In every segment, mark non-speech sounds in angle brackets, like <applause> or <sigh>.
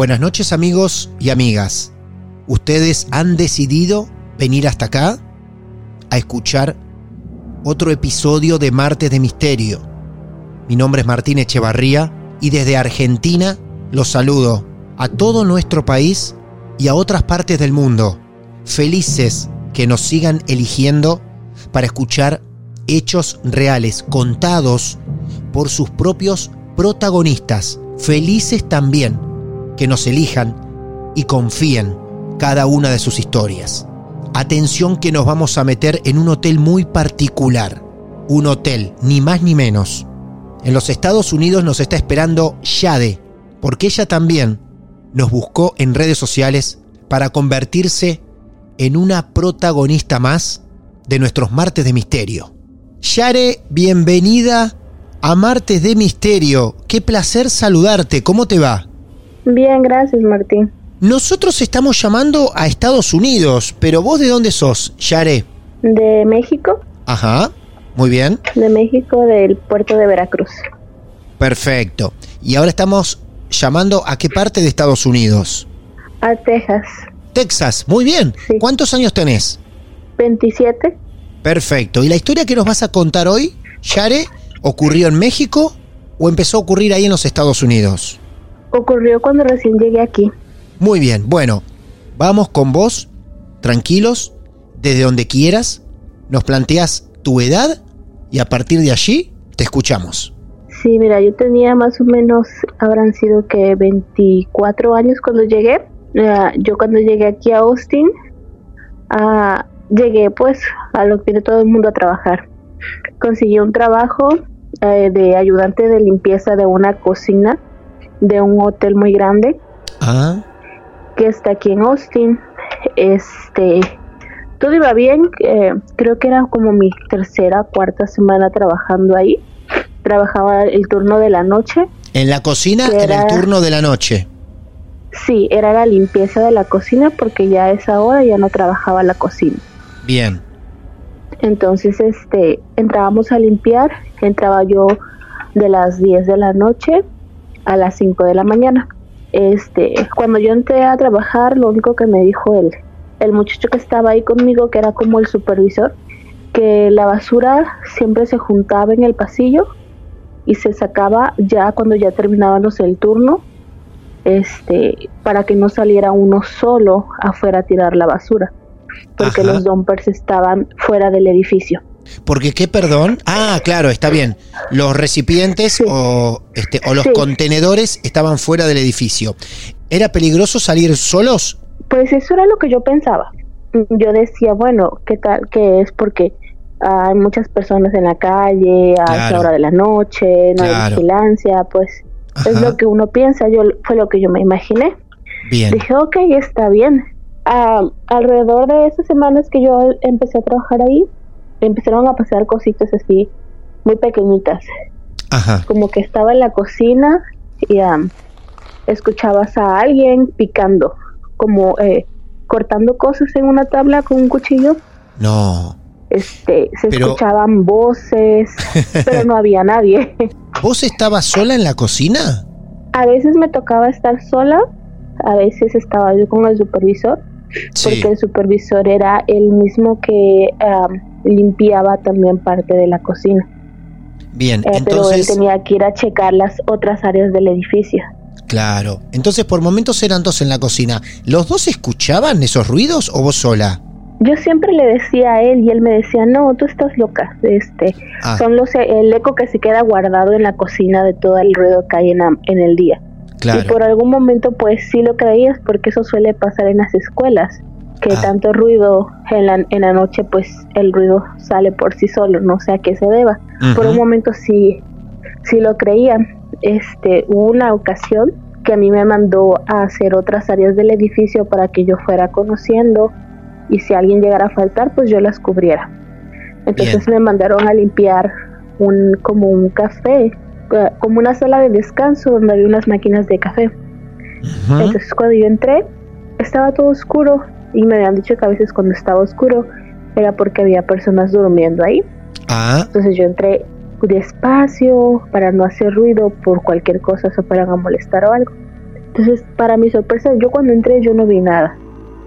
Buenas noches amigos y amigas. Ustedes han decidido venir hasta acá a escuchar otro episodio de Martes de Misterio. Mi nombre es Martín Echevarría y desde Argentina los saludo a todo nuestro país y a otras partes del mundo. Felices que nos sigan eligiendo para escuchar hechos reales contados por sus propios protagonistas. Felices también que nos elijan y confíen cada una de sus historias. Atención que nos vamos a meter en un hotel muy particular. Un hotel, ni más ni menos. En los Estados Unidos nos está esperando Shade, porque ella también nos buscó en redes sociales para convertirse en una protagonista más de nuestros martes de misterio. Share, bienvenida a Martes de Misterio. Qué placer saludarte. ¿Cómo te va? Bien, gracias Martín. Nosotros estamos llamando a Estados Unidos, pero vos de dónde sos, Yare? De México, Ajá, muy bien, de México del puerto de Veracruz. perfecto. Y ahora estamos llamando a qué parte de Estados Unidos? A Texas, Texas, muy bien. Sí. ¿Cuántos años tenés? 27. Perfecto. ¿Y la historia que nos vas a contar hoy, Yare, ocurrió en México o empezó a ocurrir ahí en los Estados Unidos? Ocurrió cuando recién llegué aquí. Muy bien, bueno, vamos con vos, tranquilos, desde donde quieras, nos planteas tu edad y a partir de allí te escuchamos. Sí, mira, yo tenía más o menos, habrán sido que 24 años cuando llegué. Ah, yo cuando llegué aquí a Austin, ah, llegué pues a lo que viene todo el mundo a trabajar. Conseguí un trabajo eh, de ayudante de limpieza de una cocina de un hotel muy grande Ah, que está aquí en Austin. Este, todo iba bien. eh, creo que era como mi tercera, cuarta semana trabajando ahí. Trabajaba el turno de la noche. en la cocina, en el era- turno de la noche. Sí, era la limpieza de la cocina porque ya a esa hora ya no trabajaba la cocina. Bien, Entonces, este, entrábamos a limpiar. Entraba yo de las 10 de la noche a las 5 de la mañana. Este, cuando yo entré a trabajar, lo único que me dijo el, el muchacho que estaba ahí conmigo, que era como el supervisor, que la basura siempre se juntaba en el pasillo y se sacaba ya cuando ya terminábamos el turno, este, para que no saliera uno solo afuera a tirar la basura, porque Ajá. los dumpers estaban fuera del edificio. Porque qué, perdón. Ah, claro, está bien. Los recipientes Sí. o, este, o los Sí. contenedores estaban fuera del edificio. ¿Era peligroso salir solos? Pues eso era lo que yo pensaba. Yo decía, bueno, ¿qué tal? que es? Porque hay muchas personas en la calle a Claro. esa hora de la noche, no hay vigilancia, pues es lo que uno piensa. Yo fue lo que yo me imaginé. Bien. Dije, ok, está bien. Ah, alrededor de esas semanas que yo empecé a trabajar ahí, empezaron a pasar cositas así muy pequeñitas. Ajá. Como que estaba en la cocina y am, escuchabas a alguien picando, como eh, cortando cosas en una tabla con un cuchillo. No. Este, se Pero- escuchaban voces, <laughs> pero no había nadie. ¿Vos estabas sola en la cocina? A veces me tocaba estar sola, a veces estaba yo con el supervisor, Sí. porque el supervisor era el mismo que am, limpiaba también parte de la cocina. Bien, Eh, pero él entonces, tenía que ir a checar las otras áreas del edificio. claro. Entonces por momentos eran dos en la cocina. ¿Los dos escuchaban esos ruidos o vos sola? Yo siempre le decía a él y él me decía, no, tú estás loca. Este, Ah, Son los el eco que se queda guardado en la cocina de todo el ruido que hay en, en el día. Y claro. por algún momento pues sí lo creías porque eso suele pasar en las escuelas, que Ah. tanto ruido en la, en la noche pues el ruido sale por sí solo, no sé a qué se deba. Por un momento sí, sí lo creía. Este, hubo una ocasión que a mí me mandó a hacer otras áreas del edificio para que yo fuera conociendo y si alguien llegara a faltar pues yo las cubriera. Entonces me mandaron a limpiar un como un café, eh, como una sala de descanso donde había unas máquinas de café. Entonces cuando yo entré estaba todo oscuro y me habían dicho que a veces cuando estaba oscuro era porque había personas durmiendo ahí. Ah, Entonces yo entré despacio para no hacer ruido por cualquier cosa se fueran a molestar o algo. Entonces para mi sorpresa yo cuando entré yo no vi nada.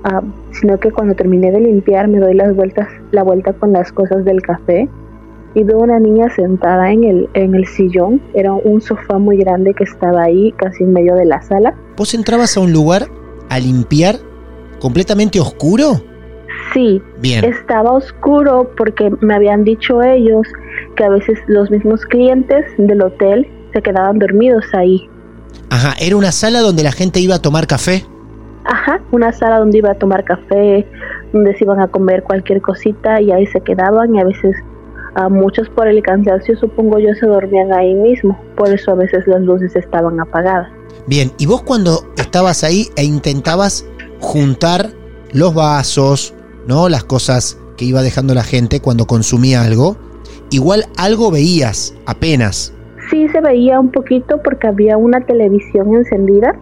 Ah, sino que cuando terminé de limpiar me doy las vueltas, la vuelta con las cosas del café y veo una niña sentada en el, en el sillón. Era un sofá muy grande que estaba ahí casi en medio de la sala. ¿vos entrabas a un lugar a limpiar completamente oscuro? Sí, Bien. Estaba oscuro porque me habían dicho ellos que a veces los mismos clientes del hotel se quedaban dormidos ahí. Ajá, era una sala donde la gente iba a tomar café. Ajá, una sala donde iba a tomar café, donde se iban a comer cualquier cosita y ahí se quedaban y a veces a muchos por el cansancio supongo yo se dormían ahí mismo, por eso a veces las luces estaban apagadas. Bien, y vos cuando estabas ahí e intentabas juntar los vasos, ¿no? Las cosas que iba dejando la gente cuando consumía algo, igual algo veías, apenas. Sí se veía un poquito porque había una televisión encendida,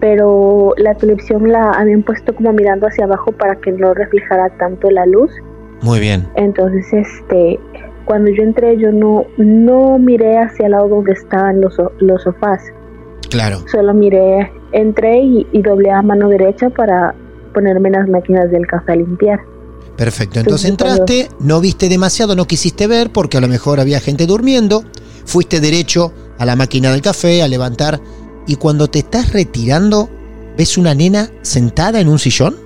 pero la televisión la habían puesto como mirando hacia abajo para que no reflejara tanto la luz. Muy bien. Entonces, este, cuando yo entré, yo no, no miré hacia el lado donde estaban los, los sofás. Claro. Solo miré, entré y, y doblé a mano derecha para ponerme en las máquinas del café a limpiar. Perfecto. Entonces entraste, no viste demasiado, no quisiste ver porque a lo mejor había gente durmiendo. Fuiste derecho a la máquina del café a levantar y cuando te estás retirando, ves una nena sentada en un sillón.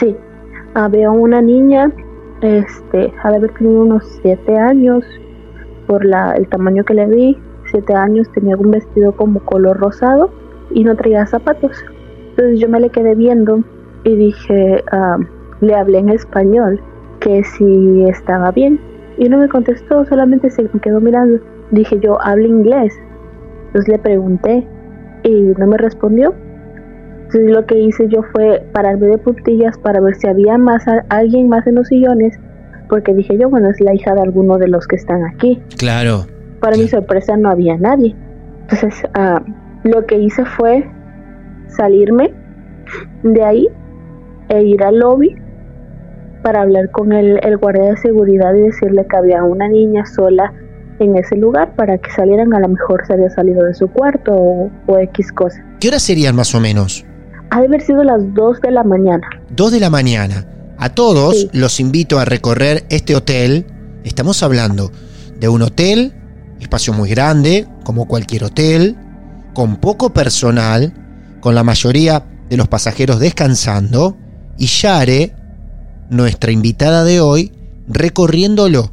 Sí, había una niña, este, ha de haber tenido unos siete años, por la, el tamaño que le vi, años, tenía un vestido como color rosado y no traía zapatos. Entonces yo me le quedé viendo y dije, ah, le hablé en español, que si estaba bien. Y no me contestó, solamente se quedó mirando. Dije yo, hablo inglés. Entonces le pregunté y no me respondió. Entonces lo que hice yo fue pararme de puntillas para ver si había más alguien más en los sillones, porque dije yo, bueno, es la hija de alguno de los que están aquí. Claro. Para mi sorpresa no había nadie. Entonces ah, lo que hice fue salirme de ahí e ir al lobby para hablar con el, el guardia de seguridad y decirle que había una niña sola en ese lugar para que salieran, a lo mejor se había salido de su cuarto o, o X cosa. ¿Qué horas serían más o menos? Ha de haber sido las 2 de la mañana. 2 de la mañana. A todos Sí. los invito a recorrer este hotel. Estamos hablando de un hotel, espacio muy grande, como cualquier hotel, con poco personal, con la mayoría de los pasajeros descansando, y Yare, nuestra invitada de hoy, recorriéndolo,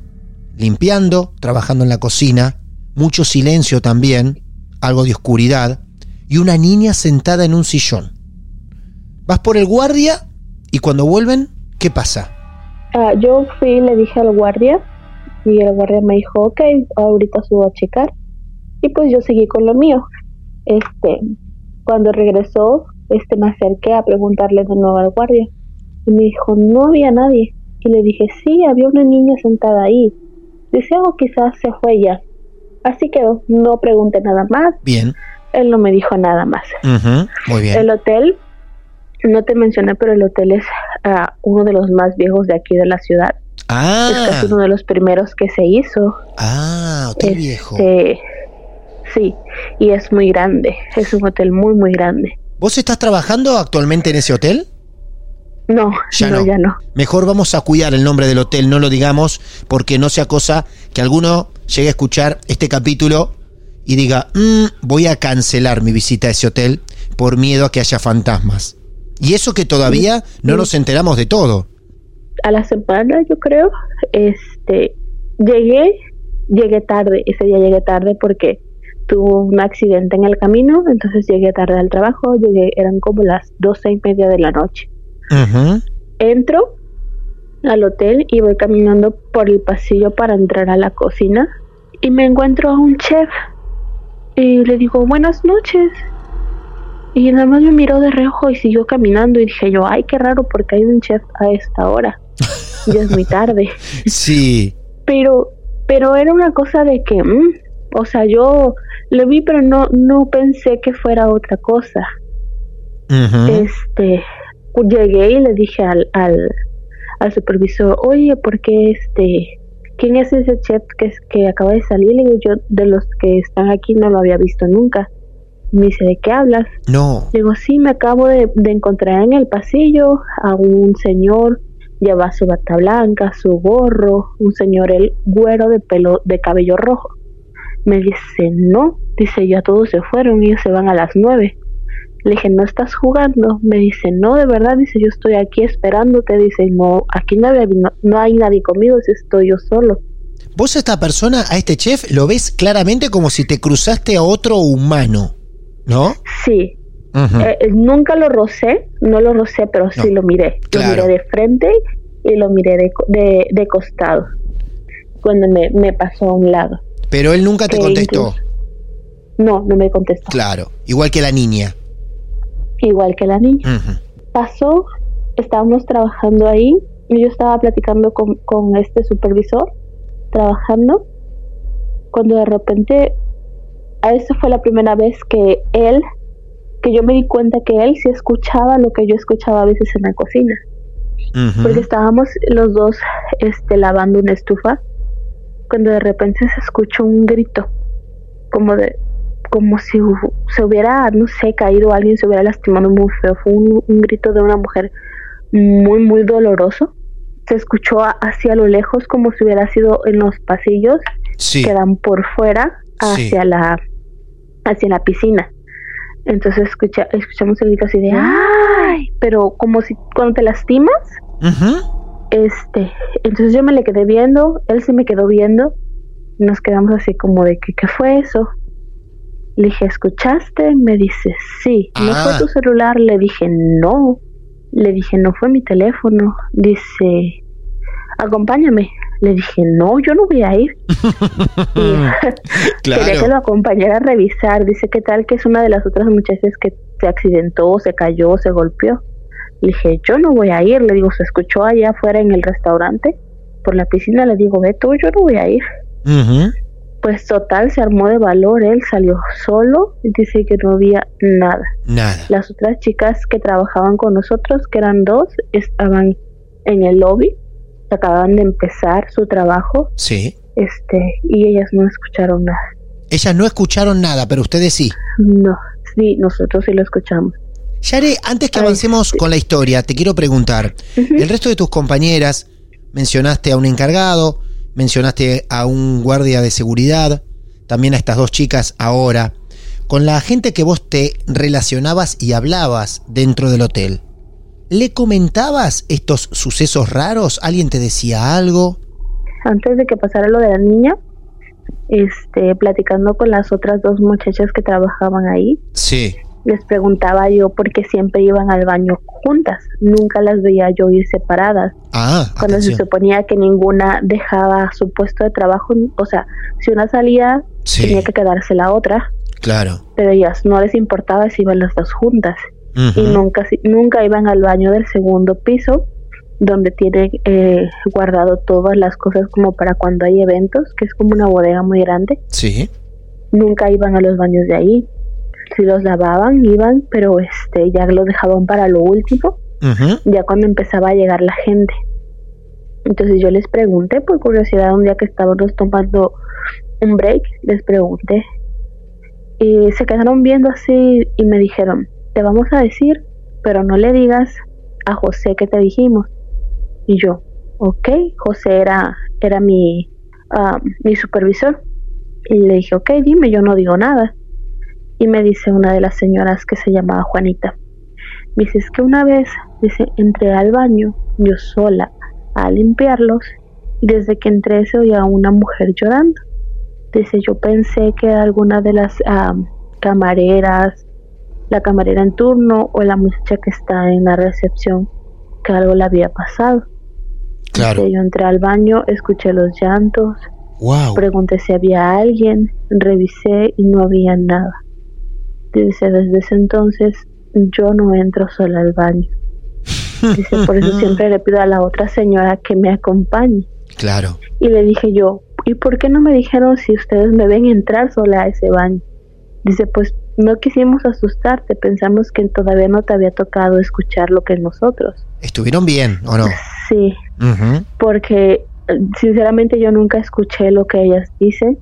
limpiando, trabajando en la cocina, mucho silencio también, algo de oscuridad, y una niña sentada en un sillón. Vas por el guardia y cuando vuelven, ¿qué pasa? Ah, yo fui le dije al guardia y el guardia me dijo, ok, ahorita subo a checar. Y pues yo seguí con lo mío. Este, cuando regresó, este, me acerqué a preguntarle de nuevo al guardia. Y me dijo, no había nadie. Y le dije, sí, había una niña sentada ahí. Dice, oh, quizás se fue ya. Así quedó, no pregunté nada más. Bien, él no me dijo nada más. Muy bien. El hotel, no te mencioné, pero el hotel es ah, uno de los más viejos de aquí de la ciudad. Es Ah, casi uno de los primeros que se hizo. ah, hotel viejo. Este, sí, y es muy grande. Es un hotel muy, muy grande. ¿Vos estás trabajando actualmente en ese hotel? No, Ya no, no. ya no. Mejor vamos a cuidar el nombre del hotel, no lo digamos, porque no sea cosa que alguno llegue a escuchar este capítulo y diga, "Mm, voy a cancelar mi visita a ese hotel por miedo a que haya fantasmas. Y eso que todavía no nos enteramos de todo. A la semana, yo creo, este, llegué, llegué tarde. Ese día llegué tarde porque tuve un accidente en el camino, entonces llegué tarde al trabajo. Llegué, eran como las doce y media de la noche. Entro al hotel y voy caminando por el pasillo para entrar a la cocina y me encuentro a un chef y le digo buenas noches y nada más me miró de reojo y siguió caminando y dije yo ay qué raro porque hay un chef a esta hora ya es muy tarde. Sí, pero pero era una cosa de que mm, o sea yo lo vi pero no no pensé que fuera otra cosa. Este llegué y le dije al, al, al supervisor oye ¿por qué este quién es ese chef que es que acaba de salir le digo yo de los que están aquí no lo había visto nunca. Me dice de qué hablas no. digo sí me acabo de, de encontrar en el pasillo a un señor lleva su bata blanca su gorro un señor el güero de pelo de cabello rojo me dice no dice ya todos se fueron ellos se van a las nueve le dije, ¿no estás jugando? Me dice, no, de verdad, dice, yo estoy aquí esperándote, dice, no, aquí no, había- no, no hay nadie conmigo, dice, estoy yo solo. Vos a esta persona, a este chef, lo ves claramente como si te cruzaste a otro humano, ¿no? Sí, Eh, eh, nunca lo rocé, no lo rocé, pero sí lo miré. claro. Lo miré de frente y lo miré de, de, de costado, cuando me, me pasó a un lado. Pero él nunca te contestó. incluso- No, no me contestó, Claro, igual que la niña. igual que la niña. Pasó, estábamos trabajando ahí y yo estaba platicando con, con este supervisor, trabajando, cuando de repente, a eso fue la primera vez que él, que yo me di cuenta que él sí escuchaba lo que yo escuchaba a veces en la cocina, porque estábamos los dos este, lavando una estufa, cuando de repente se escuchó un grito, como de como si se hubiera, no sé, caído alguien, se hubiera lastimado muy feo. Fue un, un grito de una mujer muy, muy doloroso. Se escuchó a- hacia lo lejos como si hubiera sido en los pasillos Sí. que dan por fuera Sí. hacia la hacia la piscina. Entonces escucha, escuchamos el grito así de ¡ay! Pero como si cuando te lastimas, este, entonces yo me le quedé viendo, él se me quedó viendo, y nos quedamos así como de que, ¿qué fue eso? Le dije, ¿escuchaste? Me dice, sí. ¿No Ah. fue tu celular? Le dije, no. Le dije, no fue mi teléfono. Dice, acompáñame. Le dije, no, yo no voy a ir. <laughs> <laughs> Quería que lo acompañara a revisar. Dice, ¿qué tal que es una de las otras muchachas que se accidentó, se cayó, se golpeó? Le dije, yo no voy a ir. Le digo, se escuchó allá afuera en el restaurante, por la piscina. Le digo, ve tú, yo no voy a ir. Pues total, se armó de valor. Él salió solo y dice que no había nada. Nada. Las otras chicas que trabajaban con nosotros, que eran dos, estaban en el lobby. Acababan de empezar su trabajo Sí. este y ellas no escucharon nada. Ellas no escucharon nada, pero ustedes sí. No, sí, nosotros sí lo escuchamos. Yare, antes que avancemos con la historia, te quiero preguntar, Ujú. el resto de tus compañeras, mencionaste a un encargado, mencionaste a un guardia de seguridad, también a estas dos chicas ahora, con la gente que vos te relacionabas y hablabas dentro del hotel. ¿Le comentabas estos sucesos raros? ¿Alguien te decía algo? Antes de que pasara lo de la niña, este, platicando con las otras dos muchachas que trabajaban ahí, Sí. les preguntaba yo por qué siempre iban al baño juntas. Nunca las veía yo ir separadas. Ah, Cuando se suponía que ninguna dejaba su puesto de trabajo, o sea, si una salía, Sí, tenía que quedarse la otra, claro. pero ellas no les importaba si iban las dos juntas. Y nunca si- nunca iban al baño del segundo piso donde tiene eh, guardado todas las cosas como para cuando hay eventos que es como una bodega muy grande Sí. nunca iban a los baños de ahí si los lavaban, iban, pero este ya los dejaban para lo último, ya cuando empezaba a llegar la gente. Entonces yo les pregunté, por curiosidad, un día que estábamos tomando un break, les pregunté. Y se quedaron viendo así y me dijeron, te vamos a decir, pero no le digas a José que te dijimos. Y yo, ok, José era, era mi, ah, mi supervisor. Y le dije, ok, dime, yo no digo nada. Y me dice una de las señoras que se llamaba Juanita. Dice, es que una vez, dice, entré al baño, yo sola, a limpiarlos, y desde que entré se oía una mujer llorando. Dice, yo pensé que era alguna de las ah, camareras, la camarera en turno o la muchacha que está en la recepción, que algo le había pasado. Claro. Yo entré al baño, escuché los llantos, Wow. Pregunté si había alguien, revisé y no había nada. Dice, desde ese entonces yo no entro sola al baño. <laughs> Dice, por eso siempre le pido a la otra señora que me acompañe. Claro. Y le dije yo, ¿y por qué no me dijeron si ustedes me ven entrar sola a ese baño? Dice, pues no quisimos asustarte, pensamos que todavía no te había tocado escuchar lo que nosotros. ¿Estuvieron bien o no? Sí, porque eh, sinceramente yo nunca escuché lo que ellas dicen.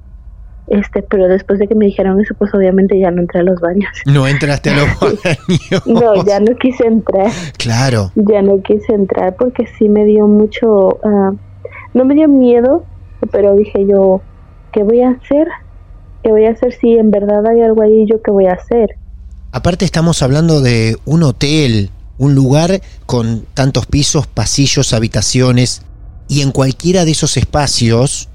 Este, pero después de que me dijeron eso, pues obviamente ya no entré a los baños. No entraste a los <laughs> baños. No, ya no quise entrar, Claro. ya no quise entrar porque sí me dio mucho, ah, no me dio miedo, pero dije yo, ¿qué voy a hacer? ¿Qué voy a hacer si en verdad hay algo ahí? ¿Yo qué voy a hacer? Aparte estamos hablando de un hotel, un lugar con tantos pisos, pasillos, habitaciones, y en cualquiera de esos espacios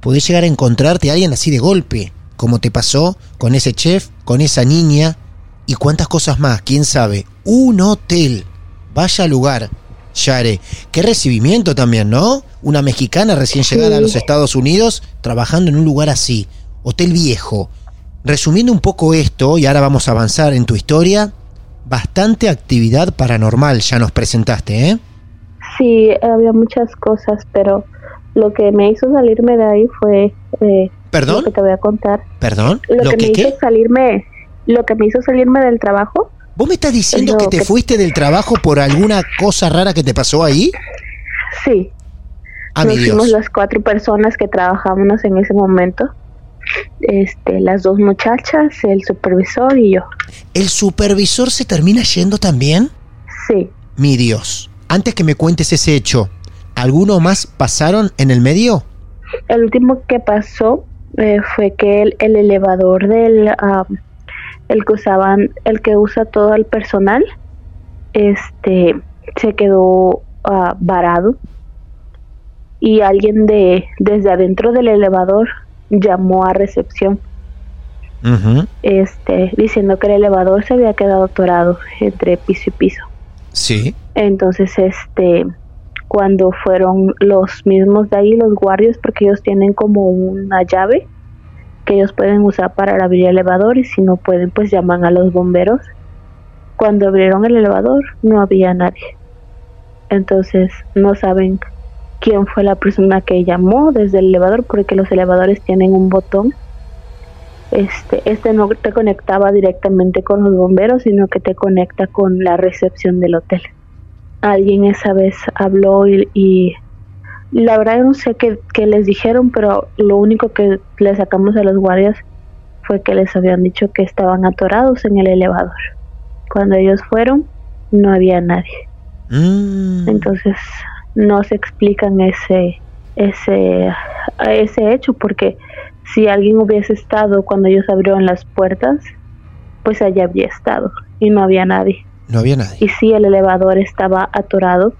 podés llegar a encontrarte a alguien así de golpe, como te pasó con ese chef, con esa niña, y cuántas cosas más, quién sabe. Un hotel. Vaya lugar. Yare, qué recibimiento también, ¿no? Una mexicana recién llegada a los Estados Unidos trabajando en un lugar así, hotel viejo. Resumiendo un poco esto, y ahora vamos a avanzar en tu historia, bastante actividad paranormal ya nos presentaste, ¿eh? Sí, había muchas cosas, pero lo que me hizo salirme de ahí fue eh, ¿Perdón? lo que te voy a contar. ¿Perdón? Lo, ¿Lo que, que me qué? hizo salirme, lo que me hizo salirme del trabajo, ¿Vos me estás diciendo que te que- fuiste del trabajo por alguna cosa rara que te pasó ahí? sí, Ah, nos fuimos las cuatro personas que trabajábamos en ese momento. Este, las dos muchachas, el supervisor y yo. ¿El supervisor se termina yendo también? Sí, Mi Dios. Antes que me cuentes ese hecho, ¿alguno más pasaron en el medio? el último que pasó eh, fue que el, el elevador del el que usaban, el que usa todo el personal, este, se quedó ah, varado y alguien de desde adentro del elevador llamó a recepción. Este diciendo que el elevador se había quedado atorado entre piso y piso. Sí. entonces este cuando fueron los mismos de ahí los guardias porque ellos tienen como una llave que ellos pueden usar para abrir el elevador y si no pueden pues llaman a los bomberos. Cuando abrieron el elevador no había nadie. Entonces no saben quién fue la persona que llamó desde el elevador porque los elevadores tienen un botón. Este este no te conectaba directamente con los bomberos sino que te conecta con la recepción del hotel. Alguien esa vez habló y, y la verdad no sé qué, qué les dijeron pero lo único que le sacamos a los guardias fue que les habían dicho que estaban atorados en el elevador. Cuando ellos fueron no había nadie. Mm. entonces no se explican ese ese ese hecho porque si alguien hubiese estado cuando ellos abrieron las puertas pues allá habría estado y no había nadie No había nadie. y sí el elevador estaba atorado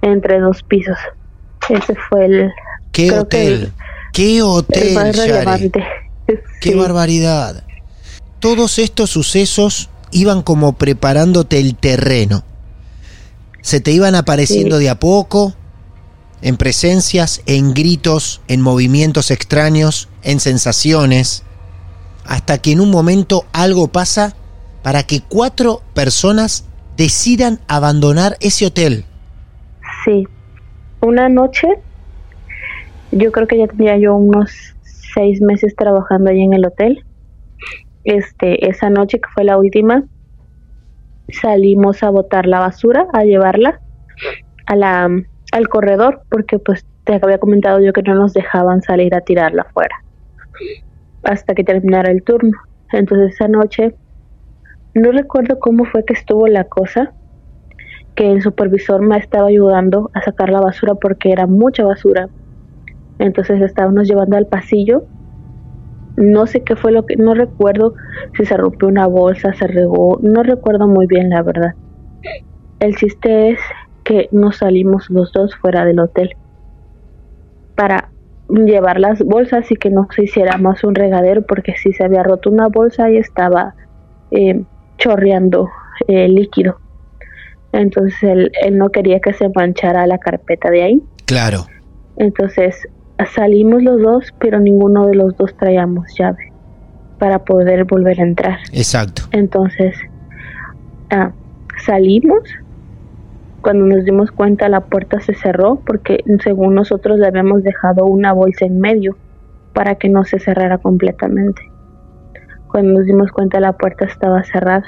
entre dos pisos ese fue el, ¿Qué hotel? ¿Qué el hotel, más relevante <laughs> ¡Qué Sí. barbaridad! Todos estos sucesos iban como preparándote el terreno. Se te iban apareciendo Sí. de a poco, en presencias, en gritos, en movimientos extraños, en sensaciones, hasta que en un momento algo pasa para que cuatro personas decidan abandonar ese hotel. Sí. Una noche, yo creo que ya tenía yo unos seis meses trabajando ahí en el hotel. este, esa noche que fue la última, salimos a botar la basura, a llevarla a la, al corredor, porque pues te había comentado yo que no nos dejaban salir a tirarla afuera hasta que terminara el turno. Entonces esa noche, no recuerdo cómo fue que estuvo la cosa, que el supervisor me estaba ayudando a sacar la basura porque era mucha basura. Entonces estábamos llevando al pasillo. No sé qué fue lo que, no recuerdo si se rompió una bolsa, se regó, no recuerdo muy bien la verdad. El chiste es que nos salimos los dos fuera del hotel para llevar las bolsas y que no se hiciera más un regadero porque si se había roto una bolsa y estaba eh, chorreando eh, líquido. Entonces él, él no quería que se manchara la carpeta de ahí. Claro. Entonces salimos los dos, pero ninguno de los dos traíamos llave para poder volver a entrar. Exacto. Entonces ah, salimos. Cuando nos dimos cuenta la puerta se cerró porque según nosotros le habíamos dejado una bolsa en medio para que no se cerrara completamente. Cuando nos dimos cuenta la puerta estaba cerrada.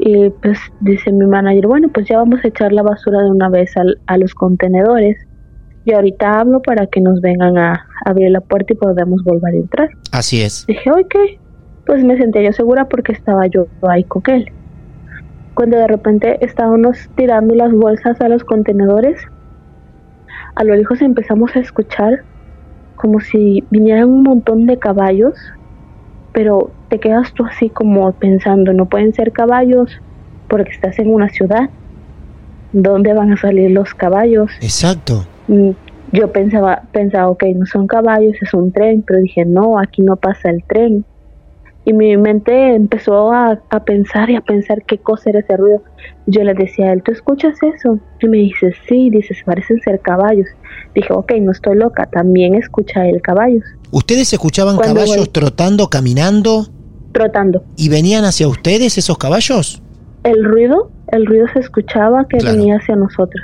Y pues dice mi manager, bueno, pues ya vamos a echar la basura de una vez al, a los contenedores. Y ahorita hablo para que nos vengan a abrir la puerta y podamos volver a entrar. Así es. Dije, ok. Pues me sentía yo segura porque estaba yo ahí con él. Cuando de repente estábamos tirando las bolsas a los contenedores, a lo lejos empezamos a escuchar como si vinieran un montón de caballos, pero te quedas tú así como pensando, no pueden ser caballos porque estás en una ciudad. ¿Dónde van a salir los caballos? Exacto. Mm, Yo pensaba, pensaba, ok, no son caballos, es un tren, pero dije, no, aquí no pasa el tren. Y mi mente empezó a, a pensar y a pensar qué cosa era ese ruido. Yo le decía a él, ¿tú escuchas eso? Y me dice, sí, dices, parecen ser caballos. Dije, ok, no estoy loca, también escucha él caballos, ¿Ustedes escuchaban Cuando caballos voy- trotando, caminando trotando. y venían hacia ustedes esos caballos? El ruido, el ruido se escuchaba que Claro. venía hacia nosotros.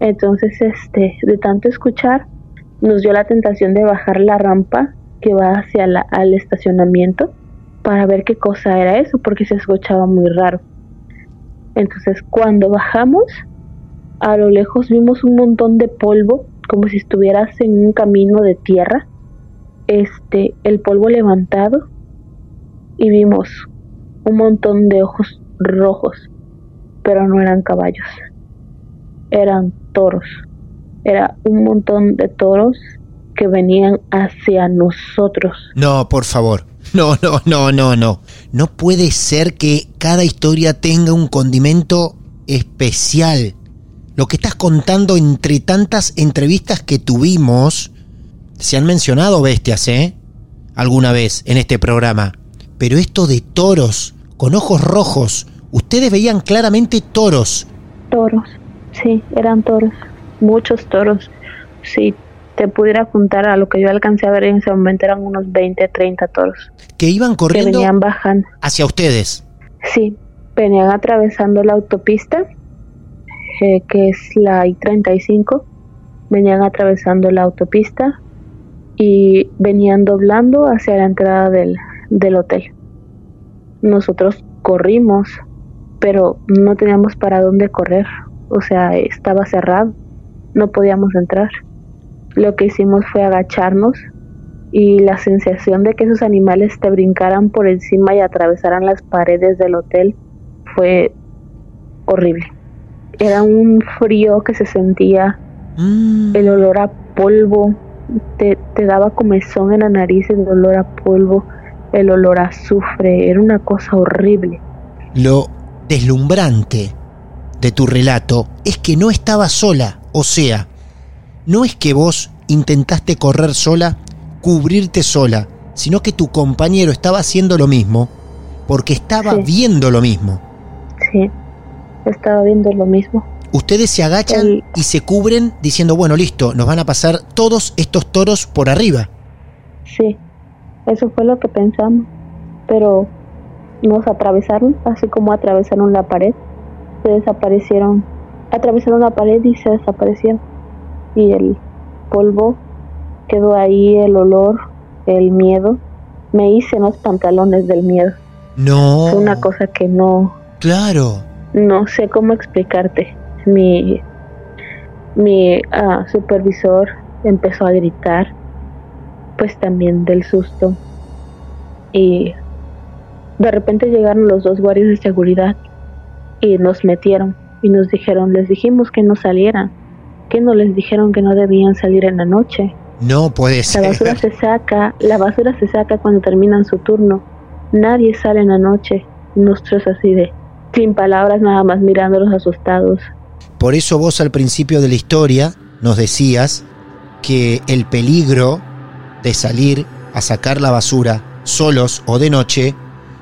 Entonces, este, de tanto escuchar, nos dio la tentación de bajar la rampa que va hacia la, al estacionamiento para ver qué cosa era eso, porque se escuchaba muy raro. Entonces, cuando bajamos, a lo lejos vimos un montón de polvo, como si estuvieras en un camino de tierra. Este, el polvo levantado y vimos un montón de ojos rojos, pero no eran caballos eran toros. Era un montón de toros que venían hacia nosotros. No, por favor. No, no, no, no, no. No puede ser que cada historia tenga un condimento especial. Lo que estás contando entre tantas entrevistas que tuvimos, se han mencionado bestias, ¿eh? Alguna vez en este programa. Pero esto de toros, con ojos rojos, ustedes veían claramente toros. Toros, sí, eran toros. Muchos toros. Si te pudiera juntar a lo que yo alcancé a ver en ese momento, eran unos 20, 30 toros que iban que corriendo venían bajando. hacia ustedes. Sí, venían atravesando la autopista, eh, que es la I-35. Venían atravesando la autopista y venían doblando hacia la entrada del, del hotel. Nosotros corrimos, pero no teníamos para dónde correr. O sea, estaba cerrado, no podíamos entrar. Lo que hicimos fue agacharnos y la sensación de que esos animales te brincaran por encima y atravesaran las paredes del hotel fue horrible. Era un frío que se sentía, Mm, el olor a polvo, te, te daba comezón en la nariz el olor a polvo, el olor a azufre, era una cosa horrible. Lo deslumbrante de tu relato es que no estabas sola, o sea, no es que vos intentaste correr sola, cubrirte sola, sino que tu compañero estaba haciendo lo mismo porque estaba Sí. viendo lo mismo. Sí, estaba viendo lo mismo. Ustedes se agachan El- y se cubren diciendo, bueno, listo, nos van a pasar todos estos toros por arriba. Sí, eso fue lo que pensamos, pero nos atravesaron, así como atravesaron la pared, se desaparecieron, atravesaron la pared y se desaparecieron. Y el polvo quedó ahí, el olor, el miedo, me hice los pantalones del miedo. No. Fue una cosa que no, Claro. no sé cómo explicarte. Mi, mi ah, supervisor empezó a gritar, pues también del susto. Y de repente llegaron los dos guardias de seguridad y nos metieron y nos dijeron, les dijimos que no salieran, que no les dijeron que no debían salir en la noche. No puede La basura ser. se saca, la basura se saca cuando terminan su turno. Nadie sale en la noche. Nosotros así de, sin palabras, nada más mirándolos asustados. Por eso vos al principio de la historia nos decías que el peligro de salir a sacar la basura solos o de noche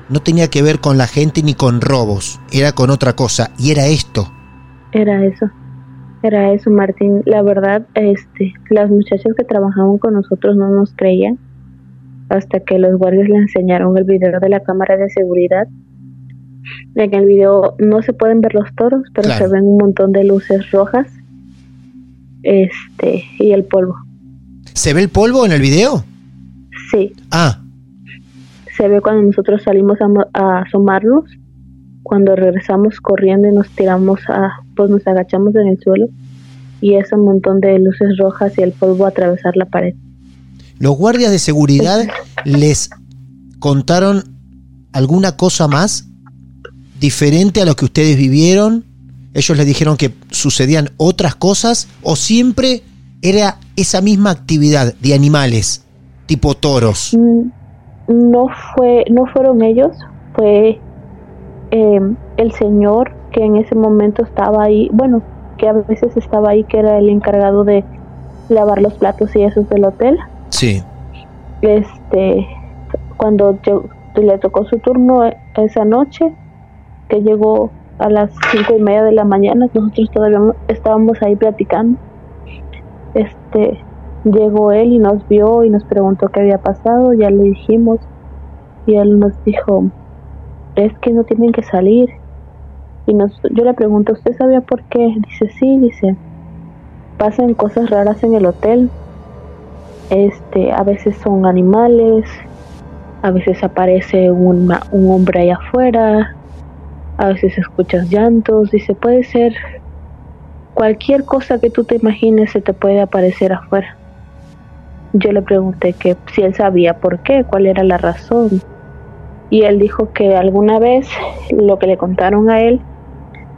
no tenía que ver con la gente ni con robos, era con otra cosa y era esto. Era eso. Era eso, Martín. La verdad, este, las muchachas que trabajaban con nosotros no nos creían hasta que los guardias le enseñaron el video de la cámara de seguridad. En el video no se pueden ver los toros, pero Claro. se ven un montón de luces rojas. Este, y el polvo. ¿Se ve el polvo en el video? Sí, Ah, se ve cuando nosotros salimos a, a asomarnos, cuando regresamos corriendo y nos tiramos a, pues nos agachamos en el suelo y ese montón de luces rojas y el polvo a atravesar la pared. los guardias de seguridad les contaron alguna cosa más diferente a lo que ustedes vivieron. Ellos les dijeron que sucedían otras cosas o siempre era esa misma actividad de animales, tipo toros. Mm, No fue, no fueron ellos, fue eh, el señor que en ese momento estaba ahí, bueno, que a veces estaba ahí, que era el encargado de lavar los platos y esos del hotel. Sí. este cuando yo- le tocó su turno e- esa noche que llegó a las cinco y media de la mañana nosotros todavía estábamos ahí platicando este llegó él y nos vio y nos preguntó qué había pasado ya le dijimos y él nos dijo es que no tienen que salir y nos, yo le pregunto usted sabía por qué dice sí dice pasan cosas raras en el hotel. Este a veces son animales a veces aparece una- un hombre ahí afuera a veces escuchas llantos dice puede ser cualquier cosa que tú te imagines se te puede aparecer afuera yo le pregunté que si él sabía por qué cuál era la razón y él dijo que alguna vez lo que le contaron a él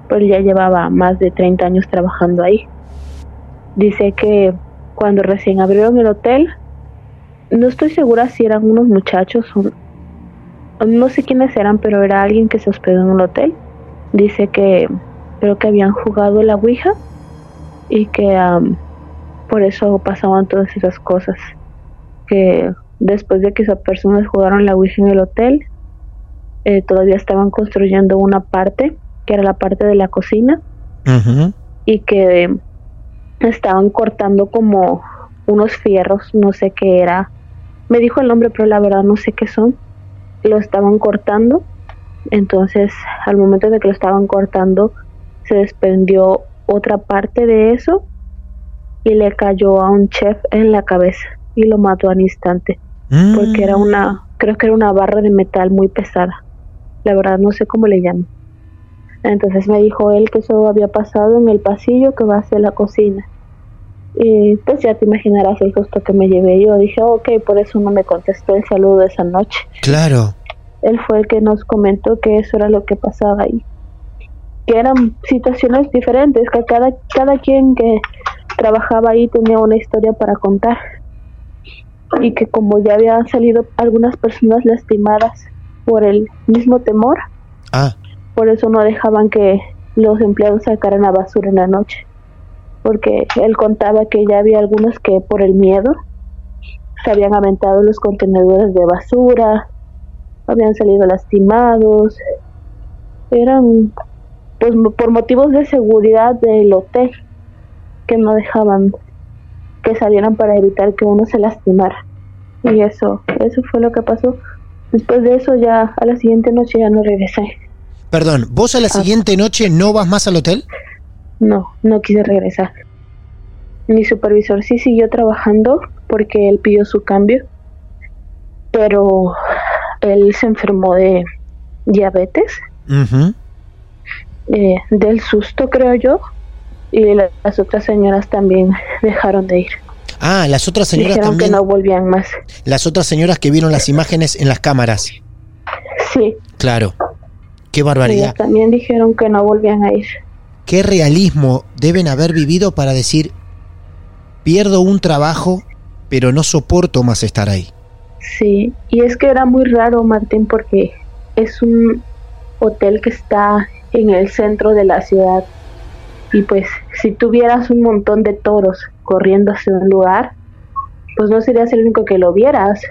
pues ya llevaba más de 30 años trabajando ahí dice que cuando recién abrieron el hotel, no estoy segura si eran unos muchachos o no sé quiénes eran, pero era alguien que se hospedó en el hotel. Dice que creo que habían jugado la Ouija y que am, por eso pasaban todas esas cosas. Que después de que esas personas jugaron la Ouija en el hotel, eh, todavía estaban construyendo una parte, que era la parte de la cocina, y que estaban cortando como unos fierros, no sé qué era. Me dijo el nombre, pero la verdad no sé qué son. Lo estaban cortando. Entonces, al momento de que lo estaban cortando, se desprendió otra parte de eso y le cayó a un chef en la cabeza y lo mató al instante porque era una, creo que era una barra de metal muy pesada. La verdad no sé cómo le llaman. Entonces me dijo él que eso había pasado en el pasillo que va hacia la cocina. Y pues ya te imaginarás el susto que me llevé. Yo dije, ok, por eso no me contestó el saludo esa noche. Claro. Él fue el que nos comentó que eso era lo que pasaba ahí. Que eran situaciones diferentes, que cada, cada quien que trabajaba ahí tenía una historia para contar. Y que como ya habían salido algunas personas lastimadas por el mismo temor, Ah, por eso no dejaban que los empleados sacaran la basura en la noche. Porque él contaba que ya había algunos que por el miedo se habían aventado los contenedores de basura, habían salido lastimados, eran pues por motivos de seguridad del hotel que no dejaban que salieran para evitar que uno se lastimara. Y eso, eso fue lo que pasó. Después de eso ya a la siguiente noche ya no regresé. perdón, ¿vos a la siguiente noche no vas más al hotel? No, no quise regresar. Mi supervisor sí siguió trabajando porque él pidió su cambio, pero él se enfermó de diabetes, eh, del susto creo yo, y la- las otras señoras también dejaron de ir. Ah, las otras señoras Dijeron también. que no volvían más. Las otras señoras que vieron las imágenes en las cámaras. Sí, Claro. Qué ellas barbaridad. también dijeron que no volvían a ir. Qué realismo deben haber vivido para decir, pierdo un trabajo, pero no soporto más estar ahí. Sí, y es que era muy raro, Martín, porque es un hotel que está en el centro de la ciudad. Y pues, si tuvieras un montón de toros corriendo hacia un lugar, pues no serías el único que lo vieras.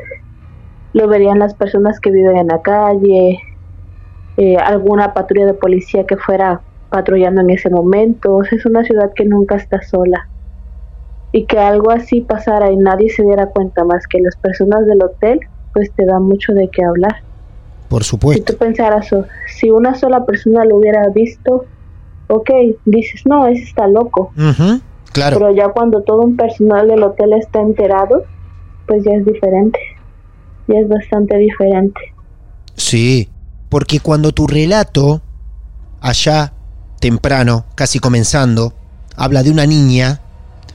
Lo verían las personas que viven en la calle, eh, alguna patrulla de policía que fuera patrullando en ese momento. O sea, es una ciudad que nunca está sola y que algo así pasara y nadie se diera cuenta más que las personas del hotel, pues te da mucho de qué hablar. Por Si supuesto. tú pensaras, si una sola persona lo hubiera visto, ok, dices, no, ese está loco. Claro. Pero ya cuando todo un personal del hotel está enterado, pues ya es diferente. Ya es bastante diferente. Sí, porque cuando tu relato, allá temprano, casi comenzando, habla de una niña,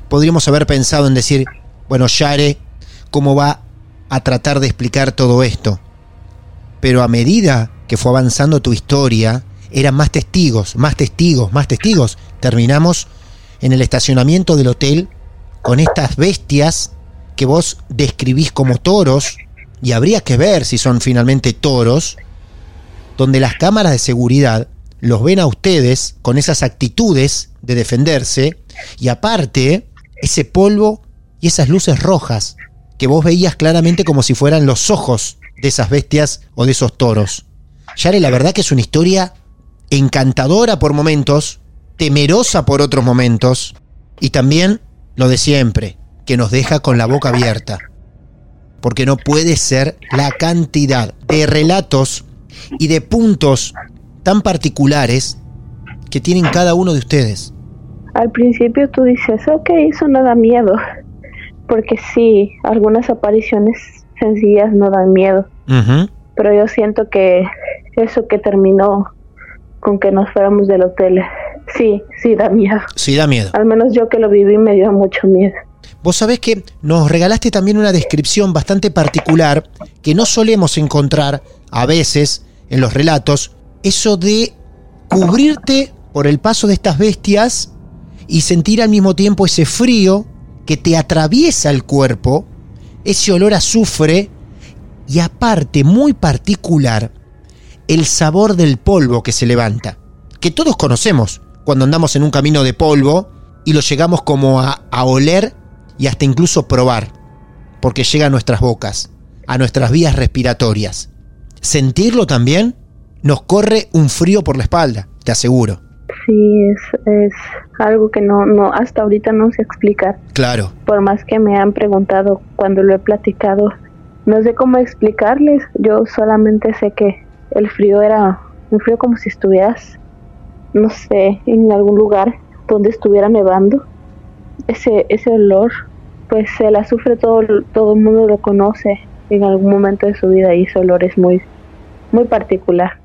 podríamos haber pensado en decir, bueno, Yare, ¿cómo va a tratar de explicar todo esto? Pero a medida que fue avanzando tu historia, eran más testigos, más testigos, más testigos. Terminamos en el estacionamiento del hotel con estas bestias que vos describís como toros, y habría que ver si son finalmente toros, donde las cámaras de seguridad los ven a ustedes con esas actitudes de defenderse, y aparte, ese polvo y esas luces rojas que vos veías claramente como si fueran los ojos de esas bestias o de esos toros. Yare, la verdad que es una historia encantadora por momentos, temerosa por otros momentos, y también lo de siempre, que nos deja con la boca abierta. Porque no puede ser la cantidad de relatos y de puntos tan particulares que tienen cada uno de ustedes. Al principio tú dices, ok, eso no da miedo. Porque sí, algunas apariciones sencillas no dan miedo. Pero yo siento que eso que terminó con que nos fuéramos del hotel, sí, sí da miedo. Sí, da miedo. Al menos yo que lo viví me dio mucho miedo. Vos sabés que nos regalaste también una descripción bastante particular que no solemos encontrar a veces en los relatos, eso de cubrirte por el paso de estas bestias y sentir al mismo tiempo ese frío que te atraviesa el cuerpo, ese olor a azufre y aparte muy particular el sabor del polvo que se levanta, que todos conocemos cuando andamos en un camino de polvo y lo llegamos como a, a oler y hasta incluso probar, porque llega a nuestras bocas, a nuestras vías respiratorias. Sentirlo también nos corre un frío por la espalda, te aseguro. Sí, es, es algo que no, no, hasta ahorita no sé explicar. Claro, Por más que me han preguntado cuando lo he platicado, no sé cómo explicarles. Yo solamente sé que el frío era un frío como si estuvieras, no sé, en algún lugar donde estuviera nevando. Ese, ese olor, pues el azufre todo, todo el mundo lo conoce en algún momento de su vida y ese olor es muy, muy particular.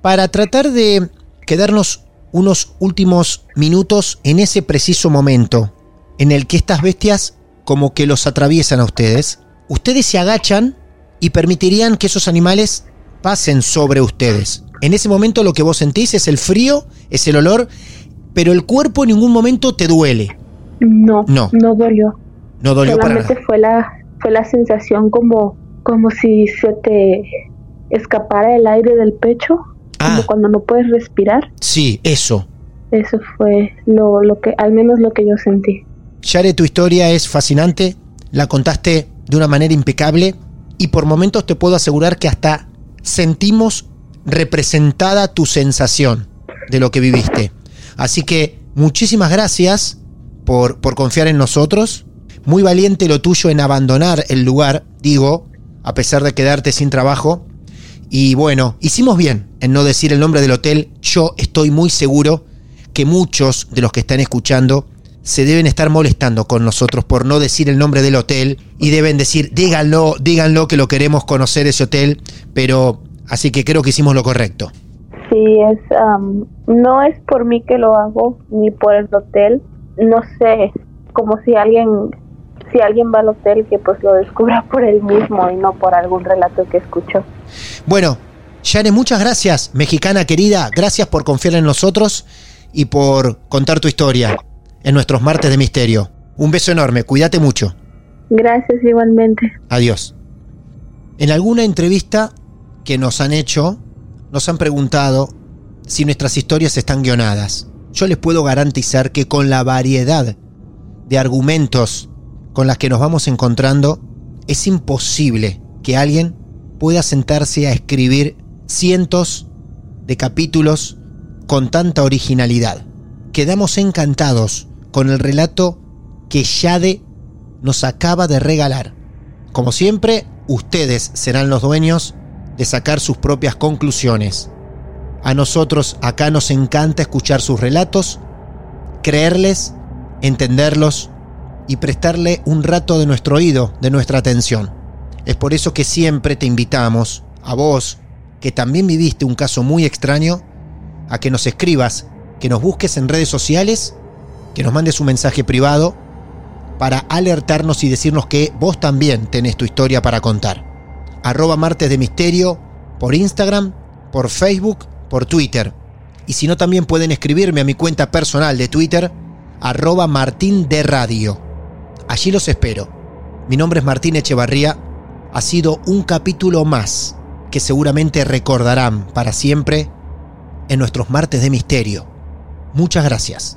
para tratar de quedarnos unos últimos minutos en ese preciso momento en el que estas bestias como que los atraviesan a ustedes, ustedes se agachan y permitirían que esos animales pasen sobre ustedes. En ese momento lo que vos sentís es el frío, es el olor, pero el cuerpo en ningún momento te duele. No, No. no dolió. No dolió para solamente nada. fue la fue la sensación como como si se te escapara el aire del pecho Ah. como cuando no puedes respirar Sí, eso. eso fue lo, lo que al menos lo que yo sentí Yare, tu historia es fascinante, la contaste de una manera impecable y por momentos te puedo asegurar que hasta sentimos representada tu sensación de lo que viviste. Así que muchísimas gracias por, por confiar en nosotros. Muy valiente lo tuyo en abandonar el lugar, digo, a pesar de quedarte sin trabajo. Y bueno, hicimos bien en no decir el nombre del hotel. Yo estoy muy seguro que muchos de los que están escuchando se deben estar molestando con nosotros por no decir el nombre del hotel y deben decir, díganlo, díganlo que lo queremos conocer ese hotel, pero así que creo que hicimos lo correcto. Sí, es, no es por mí que lo hago, ni por el hotel. No sé, como si alguien, si alguien va al hotel, que pues lo descubra por él mismo y no por algún relato que escuchó. Bueno, Yane, muchas gracias, mexicana querida, gracias por confiar en nosotros y por contar tu historia en nuestros martes de misterio. Un beso enorme, cuídate mucho. Gracias igualmente. Adiós. En alguna entrevista que nos han hecho, nos han preguntado si nuestras historias están guionadas. Yo les puedo garantizar que con la variedad de argumentos con las que nos vamos encontrando, es imposible que alguien pueda sentarse a escribir cientos de capítulos con tanta originalidad. Quedamos encantados con el relato que Yade nos acaba de regalar. Como siempre, ustedes serán los dueños de sacar sus propias conclusiones. A nosotros acá nos encanta escuchar sus relatos, creerles, entenderlos y prestarle un rato de nuestro oído, de nuestra atención. Es por eso que siempre te invitamos, a vos, que también viviste un caso muy extraño, a que nos escribas, que nos busques en redes sociales, que nos mandes un mensaje privado para alertarnos y decirnos que vos también tenés tu historia para contar. Arroba Martes de Misterio por Instagram, por Facebook, por Twitter. Y si no, también pueden escribirme a mi cuenta personal de Twitter, arroba Martín de Radio. Allí los espero. Mi nombre es Martín Echevarría. Ha sido un capítulo más que seguramente recordarán para siempre en nuestros martes de misterio. Muchas gracias.